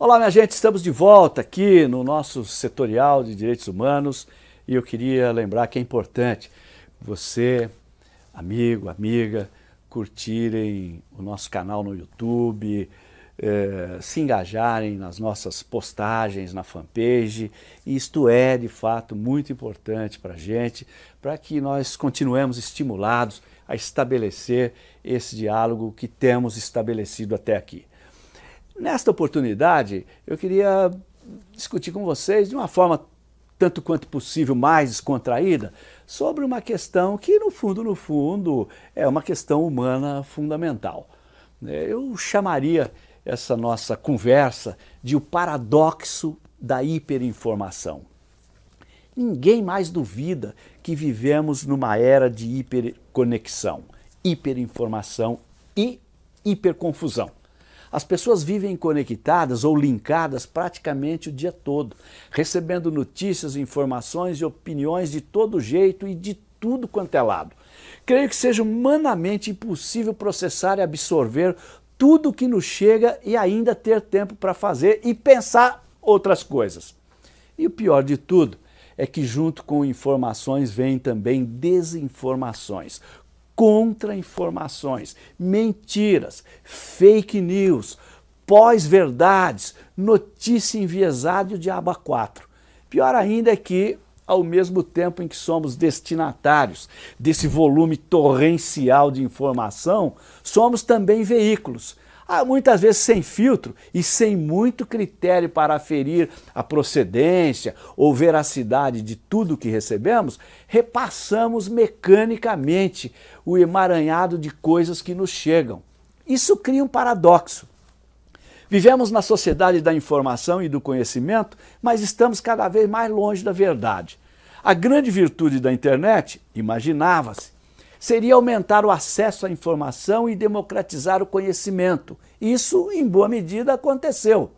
Olá, minha gente, estamos de volta aqui no nosso setorial de direitos humanos e eu queria lembrar que é importante você, amigo, amiga, curtirem o nosso canal no YouTube, eh, se engajarem nas nossas postagens na fanpage. Isto é, de fato, muito importante para a gente, para que nós continuemos estimulados a estabelecer esse diálogo que temos estabelecido até aqui. Nesta oportunidade, eu queria discutir com vocês de uma forma tanto quanto possível mais descontraída sobre uma questão que no fundo, no fundo, é uma questão humana fundamental. É, eu chamaria essa nossa conversa de o paradoxo da hiperinformação. Ninguém mais duvida que vivemos numa era de hiperconexão, hiperinformação e hiperconfusão. As pessoas vivem conectadas ou linkadas praticamente o dia todo, recebendo notícias, informações e opiniões de todo jeito e de tudo quanto é lado. Creio que seja humanamente impossível processar e absorver tudo o que nos chega e ainda ter tempo para fazer e pensar outras coisas. E o pior de tudo é que, junto com informações, vêm também desinformações, contra-informações, mentiras, fake news, pós-verdades, notícia enviesada e o diabo a quatro. Pior ainda é que, ao mesmo tempo em que somos destinatários desse volume torrencial de informação, somos também veículos muitas vezes sem filtro e sem muito critério para aferir a procedência ou veracidade de tudo que recebemos, repassamos mecanicamente o emaranhado de coisas que nos chegam. Isso cria um paradoxo. Vivemos na sociedade da informação e do conhecimento, mas estamos cada vez mais longe da verdade. A grande virtude da internet, imaginava-se, seria aumentar o acesso à informação e democratizar o conhecimento. Isso, em boa medida, aconteceu.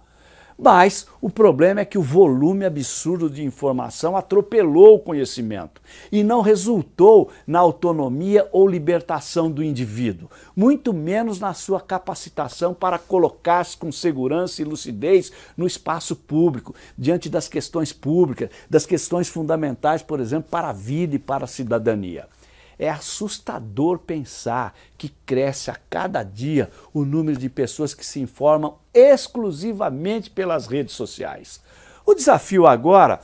Mas o problema é que o volume absurdo de informação atropelou o conhecimento e não resultou na autonomia ou libertação do indivíduo, muito menos na sua capacitação para colocar-se com segurança e lucidez no espaço público, diante das questões públicas, das questões fundamentais, por exemplo, para a vida e para a cidadania. É assustador pensar que cresce a cada dia o número de pessoas que se informam exclusivamente pelas redes sociais. O desafio agora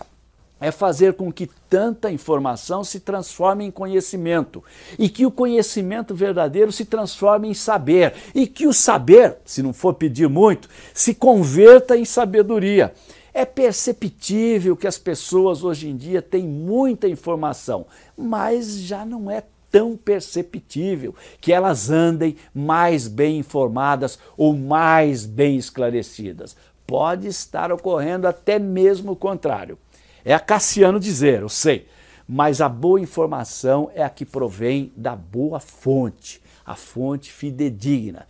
é fazer com que tanta informação se transforme em conhecimento e que o conhecimento verdadeiro se transforme em saber e que o saber, se não for pedir muito, se converta em sabedoria. É perceptível que as pessoas hoje em dia têm muita informação, mas já não é tão perceptível que elas andem mais bem informadas ou mais bem esclarecidas. Pode estar ocorrendo até mesmo o contrário. É a Cassiano dizer, eu sei, mas a boa informação é a que provém da boa fonte, a fonte fidedigna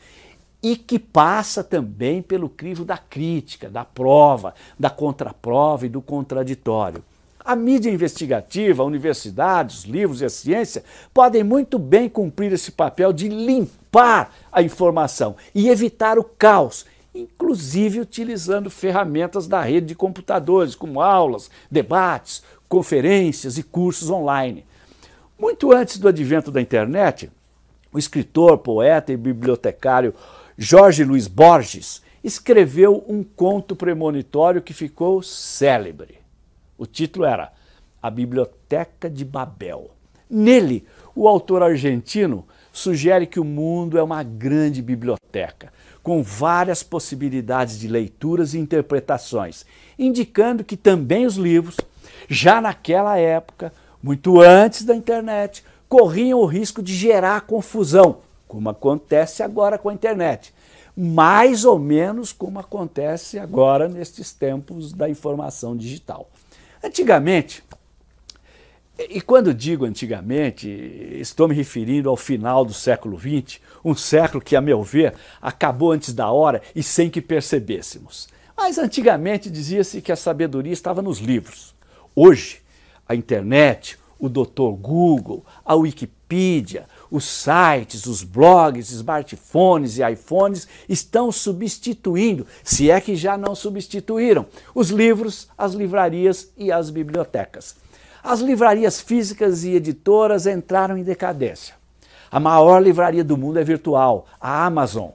e que passa também pelo crivo da crítica, da prova, da contraprova e do contraditório. A mídia investigativa, a universidade, os livros e a ciência podem muito bem cumprir esse papel de limpar a informação e evitar o caos, inclusive utilizando ferramentas da rede de computadores, como aulas, debates, conferências e cursos online. Muito antes do advento da internet, o escritor, poeta e bibliotecário Jorge Luiz Borges escreveu um conto premonitório que ficou célebre. O título era A Biblioteca de Babel. Nele, o autor argentino sugere que o mundo é uma grande biblioteca, com várias possibilidades de leituras e interpretações, indicando que também os livros, já naquela época, muito antes da internet, corriam o risco de gerar confusão, como acontece agora com a internet, mais ou menos como acontece agora nestes tempos da informação digital. Antigamente, e quando digo antigamente, estou me referindo ao final do século XX, um século que, a meu ver, acabou antes da hora e sem que percebêssemos. Mas antigamente dizia-se que a sabedoria estava nos livros. Hoje, a internet, o Dr. Google, a Wikipedia, os sites, os blogs, smartphones e iPhones estão substituindo, se é que já não substituíram, os livros, as livrarias e as bibliotecas. As livrarias físicas e editoras entraram em decadência. A maior livraria do mundo é virtual, a Amazon,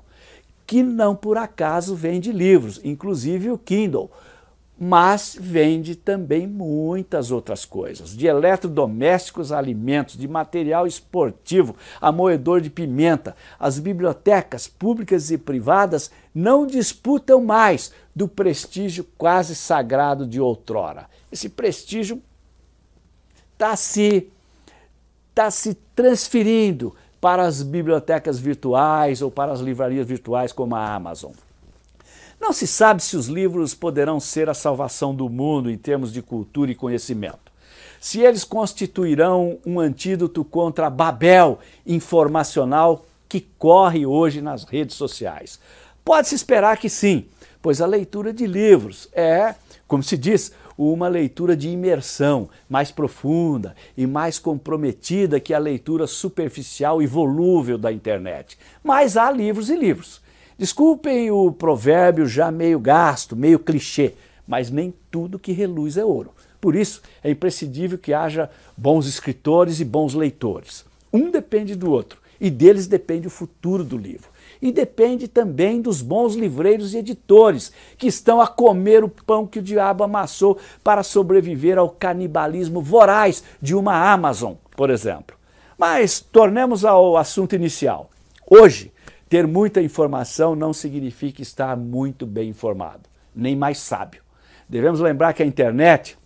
que não por acaso vende livros, inclusive o Kindle mas vende também muitas outras coisas, de eletrodomésticos a alimentos, de material esportivo a moedor de pimenta. As bibliotecas públicas e privadas não disputam mais do prestígio quase sagrado de outrora. Esse prestígio está se, tá se transferindo para as bibliotecas virtuais ou para as livrarias virtuais como a Amazon. Não se sabe se os livros poderão ser a salvação do mundo em termos de cultura e conhecimento. Se eles constituirão um antídoto contra a Babel informacional que corre hoje nas redes sociais. Pode-se esperar que sim, pois a leitura de livros é, como se diz, uma leitura de imersão mais profunda e mais comprometida que a leitura superficial e volúvel da internet. Mas há livros e livros. Desculpem o provérbio já meio gasto, meio clichê, mas nem tudo que reluz é ouro. Por isso, é imprescindível que haja bons escritores e bons leitores. Um depende do outro, e deles depende o futuro do livro. E depende também dos bons livreiros e editores, que estão a comer o pão que o diabo amassou para sobreviver ao canibalismo voraz de uma Amazon, por exemplo. Mas tornemos ao assunto inicial. Hoje, ter muita informação não significa estar muito bem informado, nem mais sábio. Devemos lembrar que a internet,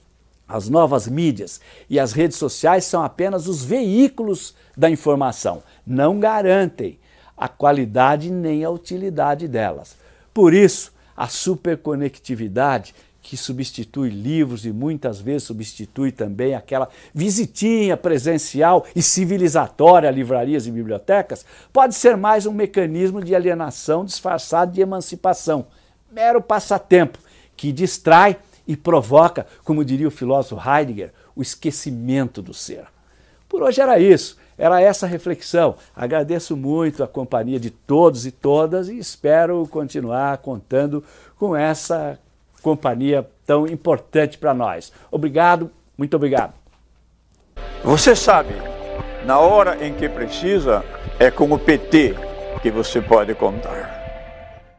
as novas mídias e as redes sociais são apenas os veículos da informação, não garantem a qualidade nem a utilidade delas. Por isso, a superconectividade que substitui livros e muitas vezes substitui também aquela visitinha presencial e civilizatória a livrarias e bibliotecas, pode ser mais um mecanismo de alienação disfarçado de emancipação, mero passatempo que distrai e provoca, como diria o filósofo Heidegger, o esquecimento do ser. Por hoje era isso, era essa reflexão. Agradeço muito a companhia de todos e todas e espero continuar contando com essa companhia tão importante para nós. Obrigado, muito obrigado. Você sabe, na hora em que precisa, é com o PT que você pode contar.